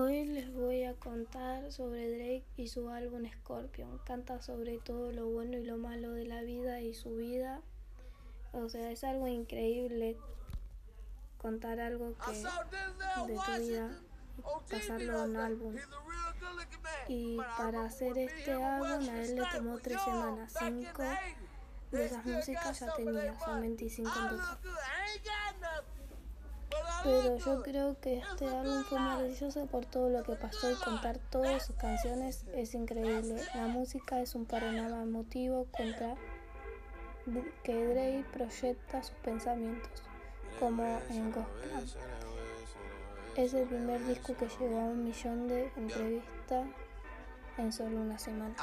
Hoy les voy a contar sobre Drake y su álbum Scorpion. Canta sobre todo lo bueno y lo malo de la vida y su vida. O sea, es algo increíble contar algo que de tu vida y pasarlo a un álbum. Y para hacer este álbum a él le tomó tres semanas. Cinco de esas músicas ya tenía, son 25 en total. Pero yo creo que este álbum fue maravilloso por todo lo que pasó y contar todas sus canciones es increíble. La música es un panorama emotivo contra que Drake proyecta sus pensamientos, como en Gospel. Es el primer disco que llegó a un millón de entrevistas en solo una semana.